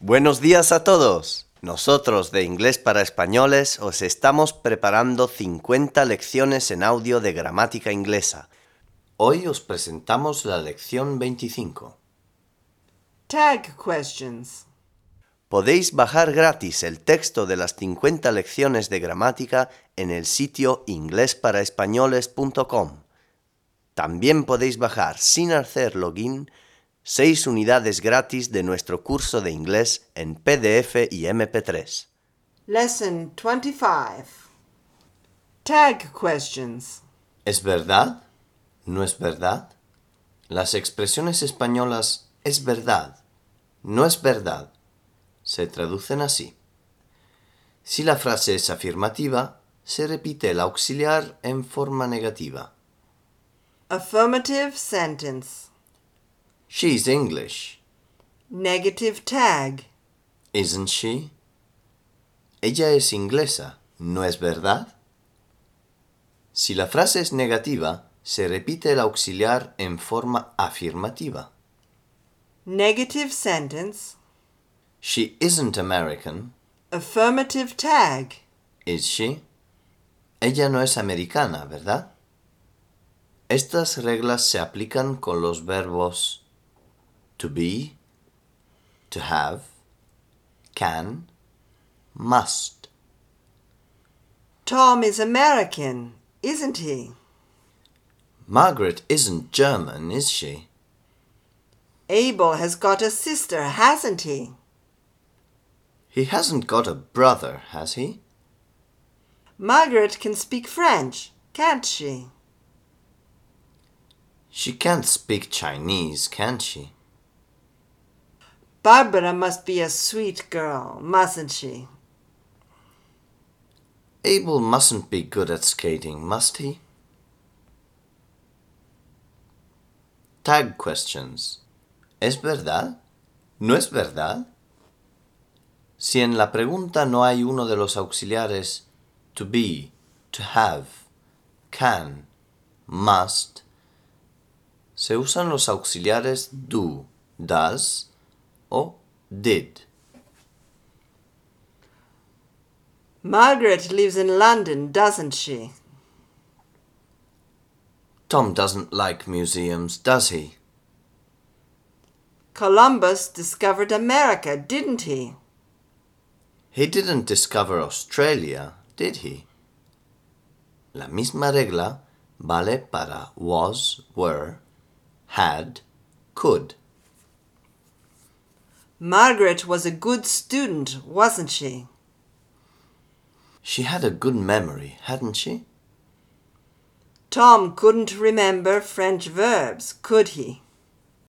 Buenos días a todos. Nosotros de Inglés para Españoles os estamos preparando 50 lecciones en audio de gramática inglesa. Hoy os presentamos la lección 25. Tag questions. Podéis bajar gratis el texto de las 50 lecciones de gramática en el sitio inglesparaespañoles.com. También podéis bajar sin hacer login 6 unidades gratis de nuestro curso de inglés en PDF y MP3. Lesson 25. Tag questions. ¿Es verdad? ¿No es verdad? Las expresiones españolas es verdad, no es verdad, se traducen así. Si la frase es afirmativa, se repite el auxiliar en forma negativa. Affirmative sentence. She's English, Negative tag. isn't she? Ella es inglesa, ¿no es verdad? Si la frase es negativa, se repite el auxiliar en forma afirmativa. Negative sentence. She isn't American, Affirmative tag. is she? Ella no es americana, ¿verdad? Estas reglas se aplican con los verbos to be, to have, can, must. Tom is American, isn't he? Margaret isn't German, is she? Abel has got a sister, hasn't he? He hasn't got a brother, has he? Margaret can speak French, can't she? She can't speak Chinese, can she? Barbara must be a sweet girl, mustn't she? Abel mustn't be good at skating, must he? Tag questions. ¿Es verdad? ¿No es verdad? Si en la pregunta no hay uno de los auxiliares to be, to have, can, must, se usan los auxiliares do, does o did. Margaret lives in London, doesn't she? Tom doesn't like museums, does he? Columbus discovered America, didn't he? He didn't discover Australia, did he? La misma regla vale para was, were, had, could. Margaret was a good student, wasn't she? She had a good memory, hadn't she? Tom couldn't remember French verbs, could he?